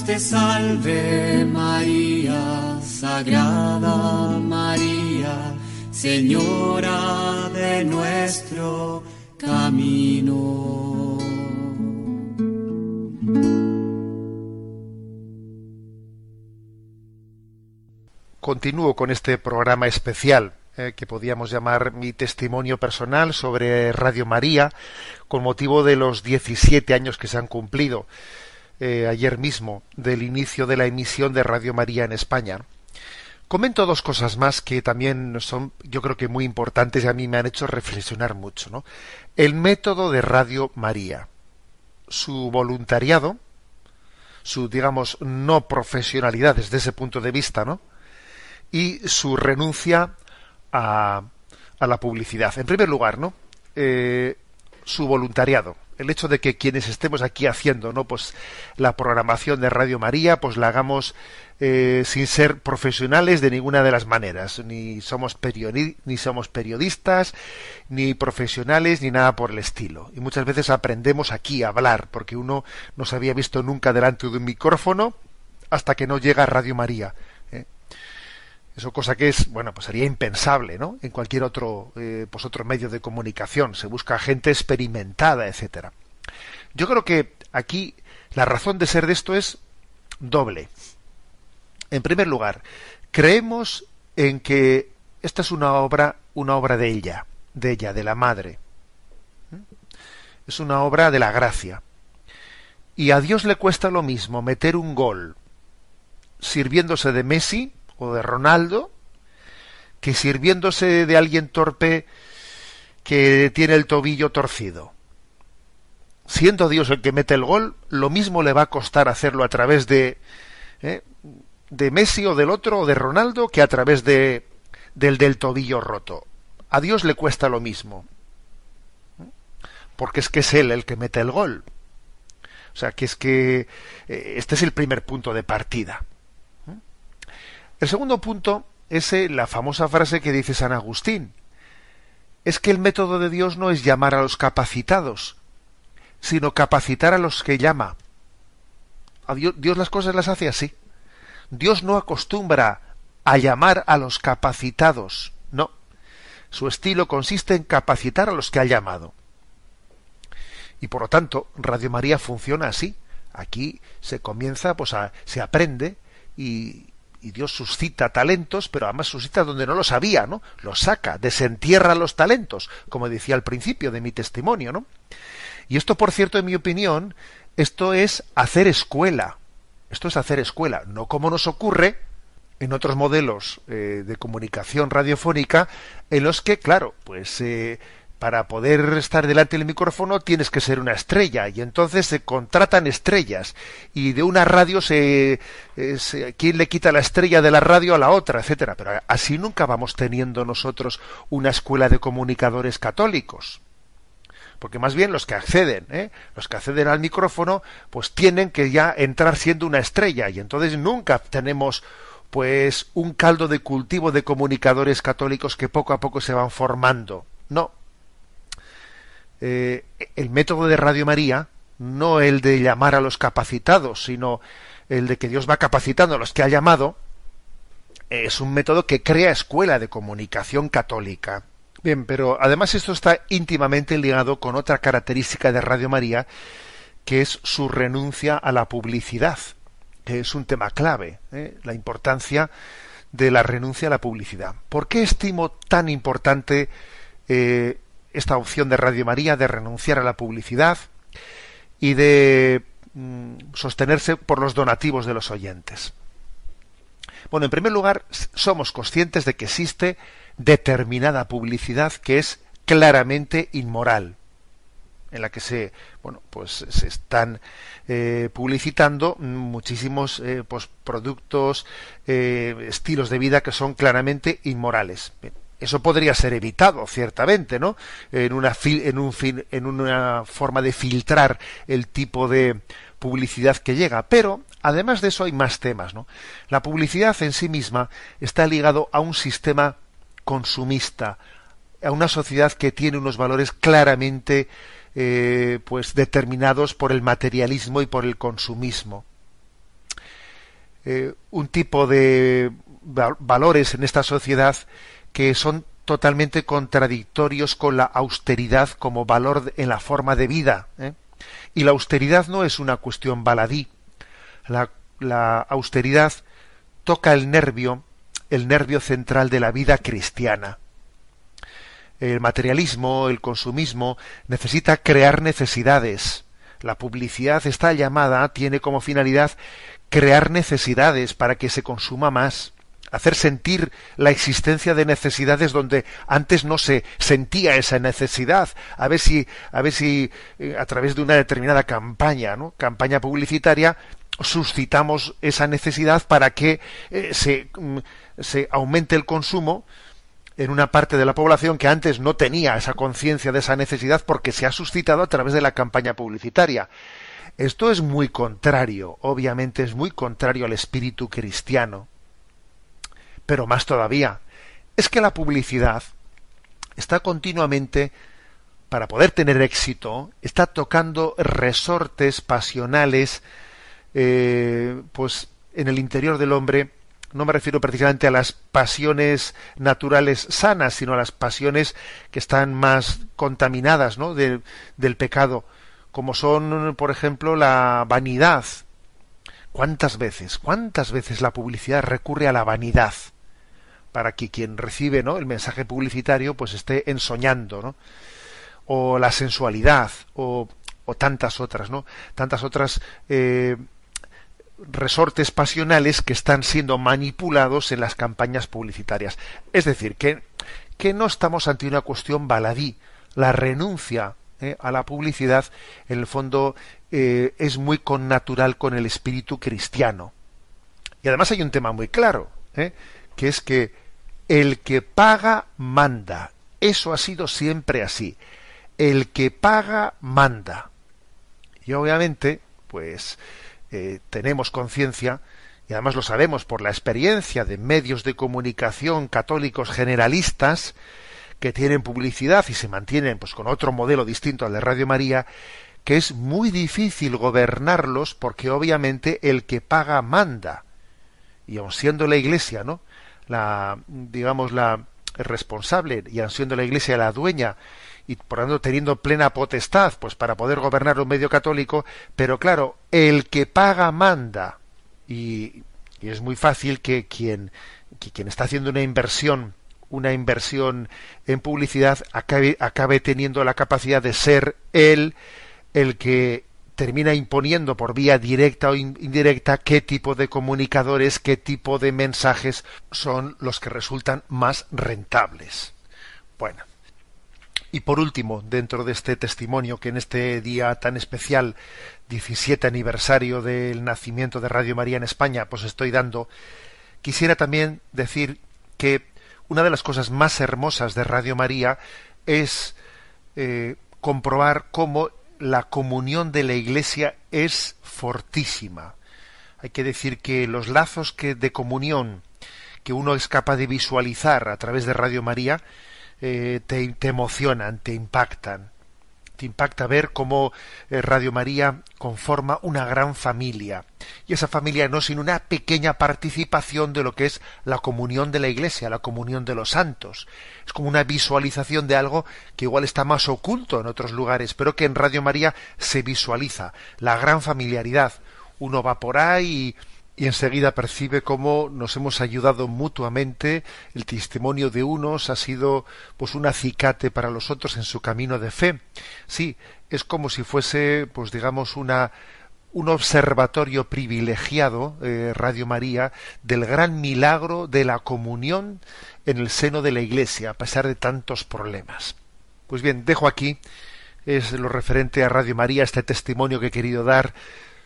Speaker 3: te salve María, Sagrada María, Señora de nuestro camino.
Speaker 1: Continúo con este programa especial eh, que podíamos llamar mi testimonio personal sobre Radio María con motivo de los 17 años que se han cumplido eh, ayer mismo del inicio de la emisión de Radio María en España. Comento dos cosas más que también son, yo creo que muy importantes y a mí me han hecho reflexionar mucho. ¿no? El método de Radio María, su voluntariado, su, digamos, no profesionalidad desde ese punto de vista, ¿no? y su renuncia a, la publicidad. En primer lugar, ¿no? Eh, su voluntariado. El hecho de que quienes estemos aquí haciendo, ¿no? Pues la programación de Radio María, pues la hagamos eh, sin ser profesionales de ninguna de las maneras. Ni somos, ni somos periodistas, ni profesionales, ni nada por el estilo. Y muchas veces aprendemos aquí a hablar, porque uno no se había visto nunca delante de un micrófono hasta que no llega Radio María. Eso cosa que es, bueno, pues sería impensable, ¿no? En cualquier otro, eh, pues otro medio de comunicación. Se busca gente experimentada, etcétera. Yo creo que aquí la razón de ser de esto es doble. En primer lugar, creemos en que esta es una obra, una obra de ella, de ella, de la madre. Es una obra de la gracia. Y a Dios le cuesta lo mismo meter un gol sirviéndose de Messi o de Ronaldo que sirviéndose de alguien torpe que tiene el tobillo torcido. Siendo Dios el que mete el gol, lo mismo le va a costar hacerlo a través de ¿eh? de Messi o del otro o de Ronaldo que a través de del del tobillo roto. A Dios le cuesta lo mismo. Porque es que es él el que mete el gol. O sea, que es que eh, este es el primer punto de partida. El segundo punto es eh, la famosa frase que dice San Agustín. Es que el método de Dios no es llamar a los capacitados, sino capacitar a los que llama. A Dios, las cosas las hace así. Dios no acostumbra a llamar a los capacitados, no. Su estilo consiste en capacitar a los que ha llamado. Y por lo tanto, Radio María funciona así. Aquí se comienza, pues se aprende y, y Dios suscita talentos, pero además suscita donde no los había, ¿no? Los saca, desentierra los talentos, como decía al principio de mi testimonio, ¿no? Y esto, por cierto, en mi opinión, esto es hacer escuela. Esto es hacer escuela, no como nos ocurre en otros modelos eh, de comunicación radiofónica en los que, claro, pues eh, para poder estar delante del micrófono tienes que ser una estrella y entonces se contratan estrellas y de una radio se, eh, se, quién le quita la estrella de la radio a la otra, etcétera. Pero así nunca vamos teniendo nosotros una escuela de comunicadores católicos porque más bien los que acceden, ¿eh? los que acceden al micrófono, pues tienen que ya entrar siendo una estrella y entonces nunca tenemos pues un caldo de cultivo de comunicadores católicos que poco a poco se van formando. No. Eh, el método de Radio María, no el de llamar a los capacitados, sino el de que Dios va capacitando a los que ha llamado, es un método que crea escuela de comunicación católica. Bien, pero además esto está íntimamente ligado con otra característica de Radio María, que es su renuncia a la publicidad es un tema clave, ¿eh? la importancia de la renuncia a la publicidad. ¿Por qué estimo tan importante eh, esta opción de Radio María de renunciar a la publicidad y de mm, sostenerse por los donativos de los oyentes? Bueno, en primer lugar, somos conscientes de que existe determinada publicidad que es claramente inmoral en la que se bueno pues se están eh, publicitando muchísimos eh, pues, productos eh, estilos de vida que son claramente inmorales eso podría ser evitado ciertamente no en una en un en una forma de filtrar el tipo de publicidad que llega. Pero además de eso hay más temas no la publicidad en sí misma está ligado a un sistema consumista a una sociedad que tiene unos valores claramente eh, pues determinados por el materialismo y por el consumismo. Eh, un tipo de valores en esta sociedad que son totalmente contradictorios con la austeridad como valor en la forma de vida. ¿eh? Y la austeridad no es una cuestión baladí. La, la austeridad toca el nervio, el nervio central de la vida cristiana el materialismo, el consumismo, necesita crear necesidades. La publicidad está llamada, tiene como finalidad crear necesidades para que se consuma más, hacer sentir la existencia de necesidades donde antes no se sentía esa necesidad, a ver si, a ver si eh, a través de una determinada campaña, ¿no? campaña publicitaria, suscitamos esa necesidad para que eh, se, mm, se aumente el consumo en una parte de la población que antes no tenía esa conciencia de esa necesidad porque se ha suscitado a través de la campaña publicitaria. Esto es muy contrario, obviamente es muy contrario al espíritu cristiano. Pero más todavía, es que la publicidad está continuamente, para poder tener éxito, está tocando resortes pasionales, eh, pues en el interior del hombre, no me refiero precisamente a las pasiones naturales sanas, sino a las pasiones que están más contaminadas ¿no? del pecado, como son, por ejemplo, la vanidad. ¿Cuántas veces, cuántas veces la publicidad recurre a la vanidad? Para que quien recibe ¿no? el mensaje publicitario pues esté ensoñando, ¿no? o la sensualidad, o, o tantas otras, ¿no? tantas otras eh, resortes pasionales que están siendo manipulados en las campañas publicitarias. Es decir, que, que no estamos ante una cuestión baladí. La renuncia eh, a la publicidad, en el fondo, eh, es muy connatural con el espíritu cristiano. Y además hay un tema muy claro, que es que el que paga manda. Eso ha sido siempre así. El que paga manda. Y obviamente, pues, eh, tenemos conciencia, y además lo sabemos por la experiencia de medios de comunicación católicos generalistas, que tienen publicidad y se mantienen pues con otro modelo distinto al de Radio María, que es muy difícil gobernarlos porque obviamente el que paga manda. Y aun siendo la Iglesia, ¿no? La digamos la responsable y aun siendo la Iglesia la dueña y por tanto teniendo plena potestad pues para poder gobernar un medio católico, pero claro, el que paga manda. Y, es muy fácil que quien, que quien está haciendo una inversión una inversión en publicidad acabe, acabe teniendo la capacidad de ser él el que termina imponiendo por vía directa o indirecta qué tipo de comunicadores, qué tipo de mensajes son los que resultan más rentables. Bueno. Y por último, dentro de este testimonio que en este día tan especial, 17 aniversario del nacimiento de Radio María en España, pues estoy dando, quisiera también decir que una de las cosas más hermosas de Radio María es eh, comprobar cómo la comunión de la Iglesia es fortísima. Hay que decir que los lazos que de comunión que uno es capaz de visualizar a través de Radio María eh, te, te emocionan, te impactan te impacta ver cómo eh, Radio María conforma una gran familia. Y esa familia no es sino una pequeña participación de lo que es la comunión de la Iglesia, la comunión de los santos. Es como una visualización de algo que igual está más oculto en otros lugares, pero que en Radio María se visualiza. La gran familiaridad. Uno va por ahí y y enseguida percibe cómo nos hemos ayudado mutuamente, el testimonio de unos ha sido pues un acicate para los otros en su camino de fe. Sí, es como si fuese pues digamos una un observatorio privilegiado, eh, Radio María, del gran milagro de la comunión en el seno de la Iglesia, a pesar de tantos problemas. Pues bien, dejo aquí, es lo referente a Radio María, este testimonio que he querido dar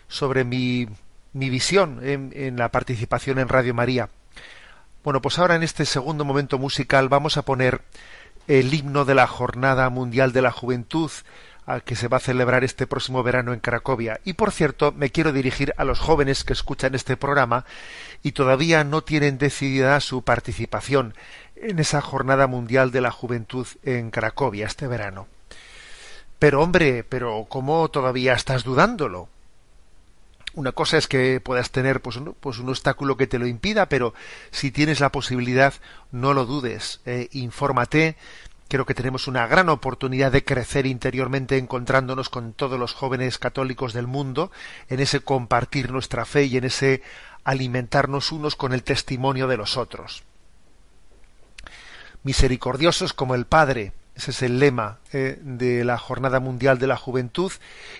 Speaker 1: sobre mi mi visión en, la participación en Radio María. Bueno, pues ahora en este segundo momento musical vamos a poner el himno de la Jornada Mundial de la Juventud, que se va a celebrar este próximo verano en Cracovia. Y por cierto, me quiero dirigir a los jóvenes que escuchan este programa y todavía no tienen decidida su participación en esa Jornada Mundial de la Juventud en Cracovia este verano. Pero hombre, pero ¿cómo todavía estás dudándolo? Una cosa es que puedas tener pues un, pues un obstáculo que te lo impida, pero si tienes la posibilidad, no lo dudes, eh, infórmate. Creo que tenemos una gran oportunidad de crecer interiormente encontrándonos con todos los jóvenes católicos del mundo, en ese compartir nuestra fe y en ese alimentarnos unos con el testimonio de los otros. Misericordiosos como el Padre, ese es el lema eh, de la Jornada Mundial de la Juventud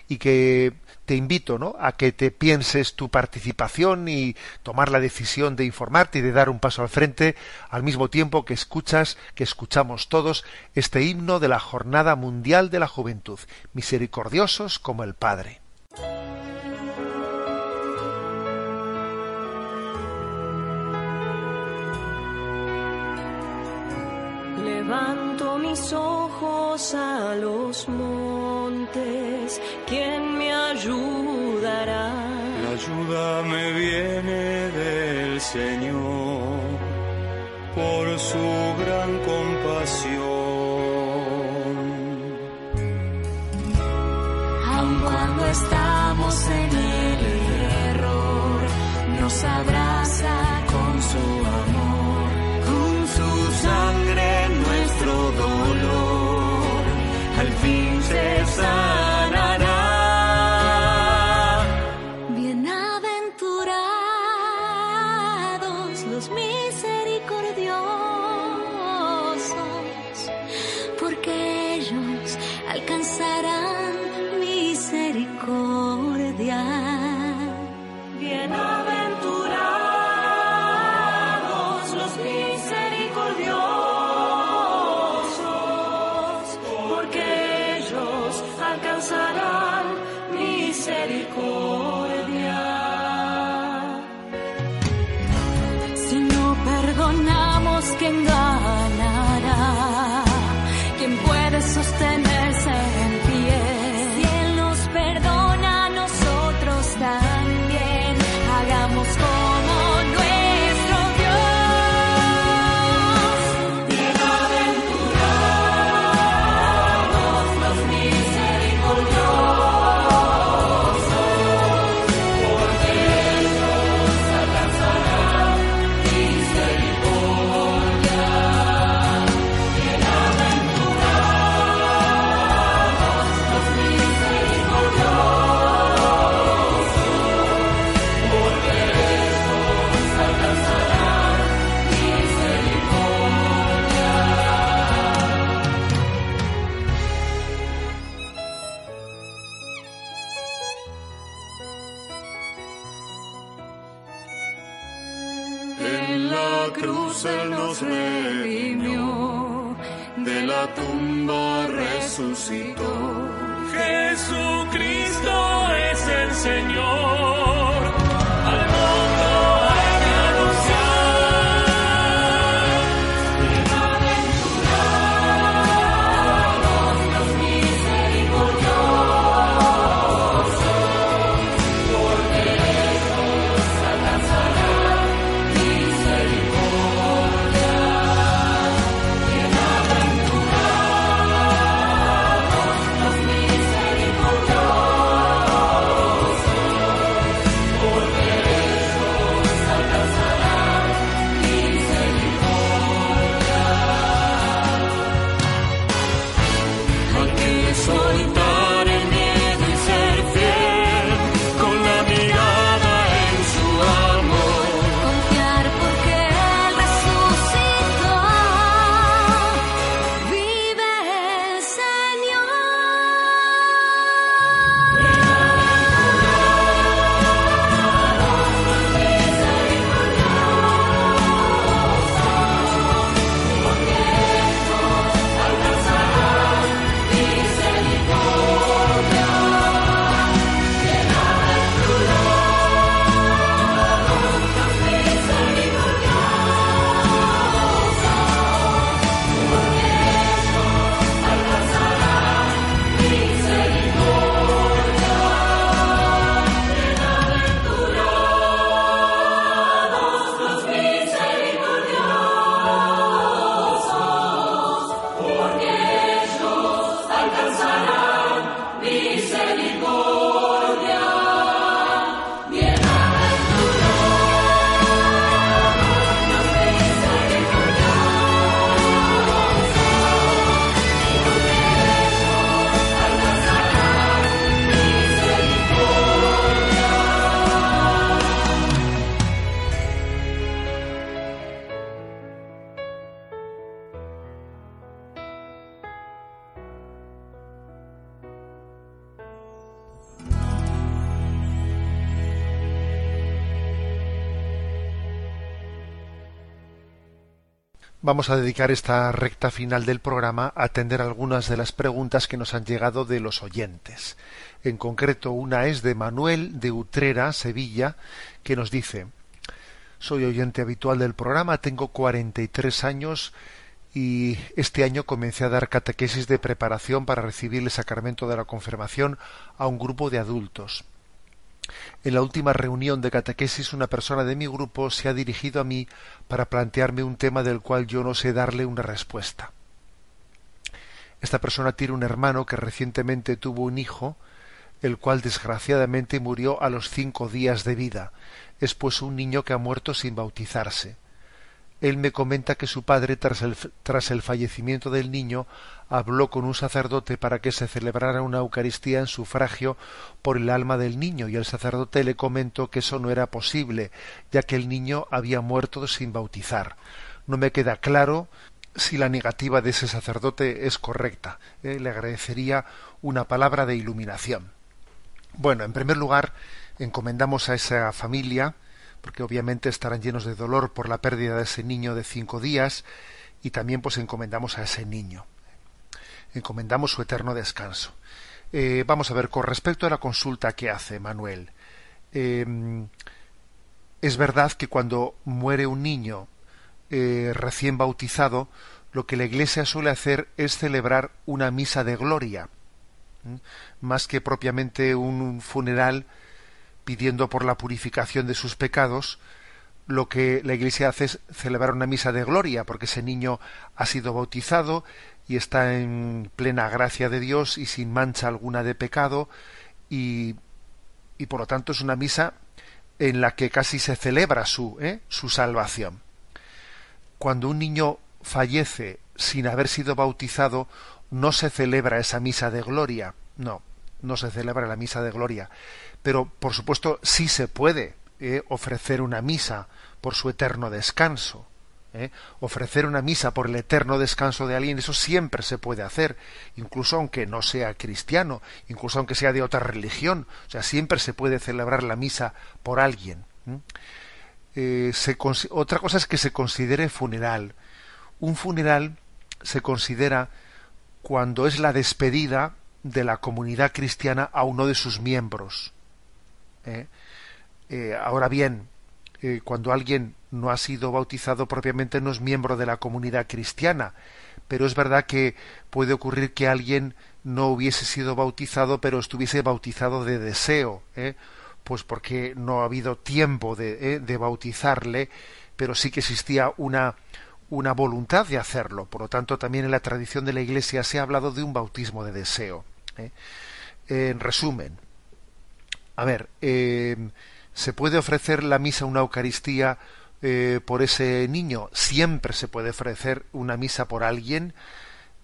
Speaker 1: y que te invito ¿no? a que te pienses tu participación y tomar la decisión de informarte y de dar un paso al frente al mismo tiempo que escuchas, que escuchamos todos este himno de la Jornada Mundial de la Juventud, misericordiosos como el Padre.
Speaker 4: Mis ojos a los montes, ¿quién me ayudará?
Speaker 3: La ayuda me viene del Señor por su gran compasión.
Speaker 2: Aun cuando estamos en el error, nos abraza con su amor,
Speaker 3: con su sangre dolor
Speaker 4: misericordia.
Speaker 1: Vamos a dedicar esta recta final del programa a atender algunas de las preguntas que nos han llegado de los oyentes. En concreto, una es de Manuel de Utrera, Sevilla, que nos dice Soy oyente habitual del programa, tengo 43 años y este año comencé a dar catequesis de preparación para recibir el sacramento de la confirmación a un grupo de adultos. En la última reunión de catequesis una persona de mi grupo se ha dirigido a mí para plantearme un tema del cual yo no sé darle una respuesta. Esta persona tiene un hermano que recientemente tuvo un hijo, el cual desgraciadamente murió a los cinco días de vida. Es pues un niño que ha muerto sin bautizarse. Él me comenta que su padre, tras el, tras el fallecimiento del niño, habló con un sacerdote para que se celebrara una Eucaristía en sufragio por el alma del niño, y el sacerdote le comentó que eso no era posible, ya que el niño había muerto sin bautizar. No me queda claro si la negativa de ese sacerdote es correcta. Eh, le agradecería una palabra de iluminación. Bueno, en primer lugar, encomendamos a esa familia, porque obviamente estarán llenos de dolor por la pérdida de ese niño de cinco días, y también pues encomendamos a ese niño. Encomendamos su eterno descanso. Eh, vamos a ver, con respecto a la consulta que hace Manuel, eh, es verdad que cuando muere un niño eh, recién bautizado, lo que la Iglesia suele hacer es celebrar una misa de gloria, más que propiamente un funeral pidiendo por la purificación de sus pecados, lo que la Iglesia hace es celebrar una misa de gloria, porque ese niño ha sido bautizado y está en plena gracia de Dios y sin mancha alguna de pecado, y, y por lo tanto es una misa en la que casi se celebra su, ¿eh? su salvación. Cuando un niño fallece sin haber sido bautizado, no se celebra esa misa de gloria, no, no se celebra la misa de gloria, pero por supuesto sí se puede eh, ofrecer una misa por su eterno descanso. ¿eh? Ofrecer una misa por el eterno descanso de alguien, eso siempre se puede hacer, incluso aunque no sea cristiano, incluso aunque sea de otra religión, o sea, siempre se puede celebrar la misa por alguien. eh, otra cosa es que se considere funeral. Un funeral se considera cuando es la despedida de la comunidad cristiana a uno de sus miembros. ¿Eh? Eh, ahora bien, cuando alguien no ha sido bautizado propiamente no es miembro de la comunidad cristiana, pero es verdad que puede ocurrir que alguien no hubiese sido bautizado, pero estuviese bautizado de deseo, ¿eh? pues porque no ha habido tiempo de, ¿eh? de, bautizarle, pero sí que existía una, una voluntad de hacerlo. Por lo tanto, también en la tradición de la Iglesia se ha hablado de un bautismo de deseo. ¿eh? En resumen, a ver, ¿se puede ofrecer la misa, una Eucaristía por ese niño? Siempre se puede ofrecer una misa por alguien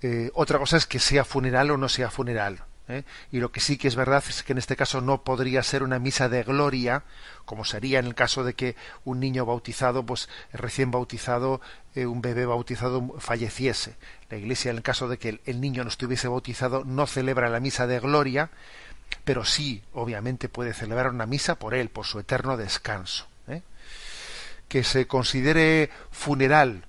Speaker 1: eh, otra cosa es que sea funeral o no sea funeral. ¿eh? Y lo que sí que es verdad es que en este caso no podría ser una misa de gloria, como sería en el caso de que un niño bautizado, pues recién bautizado, eh, un bebé bautizado falleciese. La Iglesia, en el caso de que el, niño no estuviese bautizado, no celebra la misa de gloria, pero sí, obviamente, puede celebrar una misa por él, por su eterno descanso. Que se considere funeral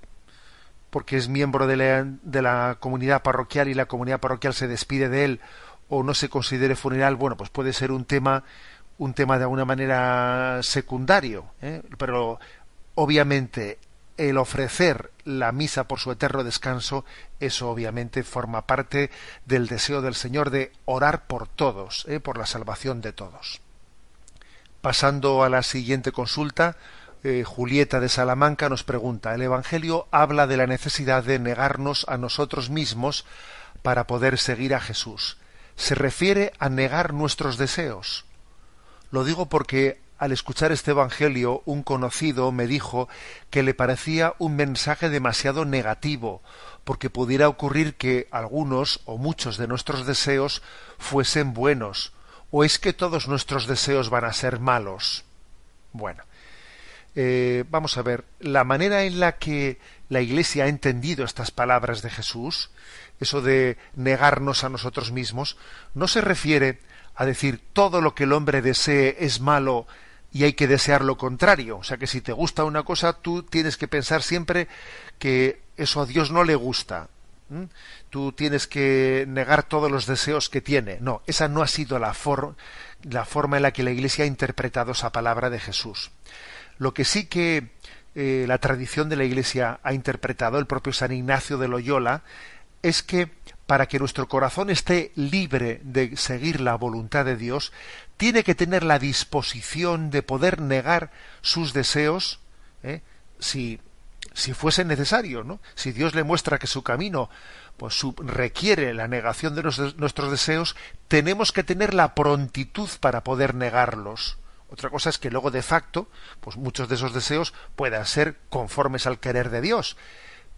Speaker 1: porque es miembro de la, de la, comunidad parroquial y la comunidad parroquial se despide de él o no se considere funeral, bueno, pues puede ser un tema, un tema de alguna manera secundario, ¿eh? pero obviamente el ofrecer la misa por su eterno descanso, eso obviamente forma parte del deseo del Señor de orar por todos, ¿eh? por la salvación de todos. Pasando a la siguiente consulta, eh, Julieta de Salamanca nos pregunta, el Evangelio habla de la necesidad de negarnos a nosotros mismos para poder seguir a Jesús. ¿Se refiere a negar nuestros deseos? Lo digo porque al escuchar este Evangelio un conocido me dijo que le parecía un mensaje demasiado negativo, porque pudiera ocurrir que algunos o muchos de nuestros deseos fuesen buenos, o es que todos nuestros deseos van a ser malos. Bueno, eh, vamos a ver, la manera en la que la Iglesia ha entendido estas palabras de Jesús, eso de negarnos a nosotros mismos, no se refiere a decir todo lo que el hombre desee es malo y hay que desear lo contrario. O sea que si te gusta una cosa, tú tienes que pensar siempre que eso a Dios no le gusta. Tú tienes que negar todos los deseos que tiene. No, esa no ha sido la, la forma en la que la Iglesia ha interpretado esa palabra de Jesús. Lo que sí que eh, la tradición de la Iglesia ha interpretado, el propio San Ignacio de Loyola, es que para que nuestro corazón esté libre de seguir la voluntad de Dios, tiene que tener la disposición de poder negar sus deseos, ¿eh? si, si fuese necesario, ¿no? Si Dios le muestra que su camino pues requiere la negación de nuestros deseos, tenemos que tener la prontitud para poder negarlos. Otra cosa es que luego de facto, pues muchos de esos deseos puedan ser conformes al querer de Dios.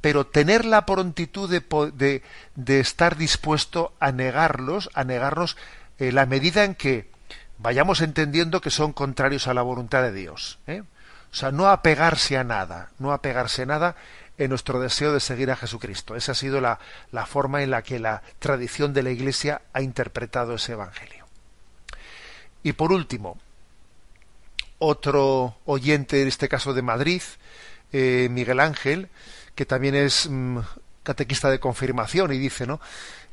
Speaker 1: Pero tener la prontitud de, de, estar dispuesto a negarlos, a negarnos eh, la medida en que vayamos entendiendo que son contrarios a la voluntad de Dios. ¿eh? O sea, no apegarse a nada, no apegarse a nada en nuestro deseo de seguir a Jesucristo. Esa ha sido la, la forma en la que la tradición de la Iglesia ha interpretado ese Evangelio. Y por último, otro oyente, en este caso de Madrid, eh, Miguel Ángel, que también es mm, catequista de confirmación y dice, ¿no?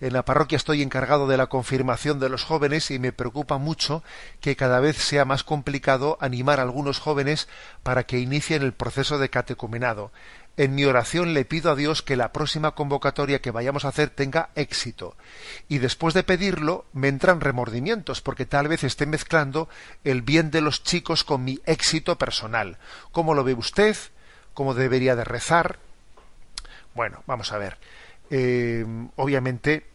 Speaker 1: En la parroquia estoy encargado de la confirmación de los jóvenes y me preocupa mucho que cada vez sea más complicado animar a algunos jóvenes para que inicien el proceso de catecumenado. En mi oración le pido a Dios que la próxima convocatoria que vayamos a hacer tenga éxito. Y después de pedirlo me entran remordimientos porque tal vez esté mezclando el bien de los chicos con mi éxito personal. ¿Cómo lo ve usted? ¿Cómo debería de rezar? Bueno, vamos a ver. Eh, obviamente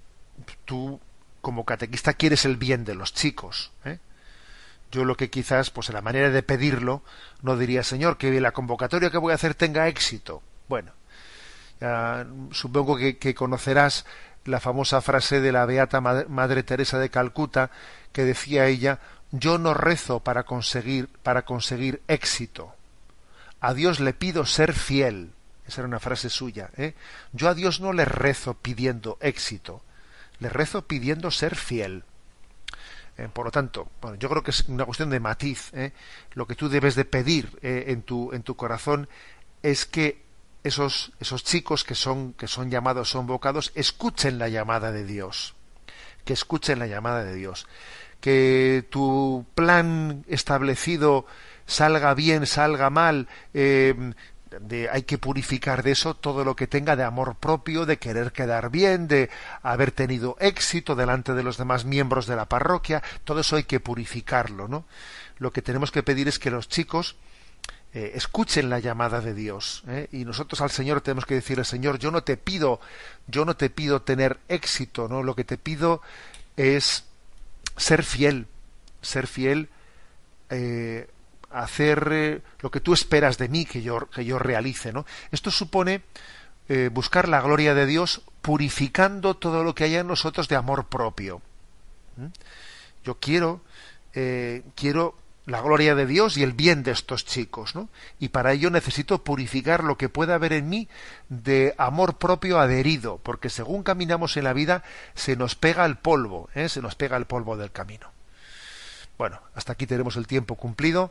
Speaker 1: tú como catequista quieres el bien de los chicos. ¿eh? yo lo que quizás, pues en la manera de pedirlo, no diría, Señor, que la convocatoria que voy a hacer tenga éxito. Bueno, supongo que, conocerás la famosa frase de la beata Madre Teresa de Calcuta, que decía ella, yo no rezo para conseguir, para conseguir éxito. A Dios le pido ser fiel. Esa era una frase suya. ¿eh? Yo a Dios no le rezo pidiendo éxito, le rezo pidiendo ser fiel. Eh, por lo tanto, bueno, yo creo que es una cuestión de matiz. ¿eh? Lo que tú debes de pedir eh, en, tu, en tu corazón es que esos, esos chicos que son, que son llamados, son vocados, escuchen la llamada de Dios. Que escuchen la llamada de Dios. Que tu plan establecido salga bien, salga mal, de, hay que purificar de eso todo lo que tenga de amor propio, de querer quedar bien, de haber tenido éxito delante de los demás miembros de la parroquia, todo eso hay que purificarlo, ¿no? Lo que tenemos que pedir es que los chicos eh, escuchen la llamada de Dios ¿eh? y nosotros al Señor tenemos que decirle Señor yo no te pido yo no te pido tener éxito no lo que te pido es ser fiel ser fiel eh, hacer eh, lo que tú esperas de mí que yo, que yo realice. ¿no? Esto supone eh, buscar la gloria de Dios purificando todo lo que haya en nosotros de amor propio. Yo quiero, eh, quiero la gloria de Dios y el bien de estos chicos, ¿no? Y para ello necesito purificar lo que pueda haber en mí de amor propio adherido, porque según caminamos en la vida se nos pega el polvo, se nos pega el polvo del camino. Bueno, hasta aquí tenemos el tiempo cumplido.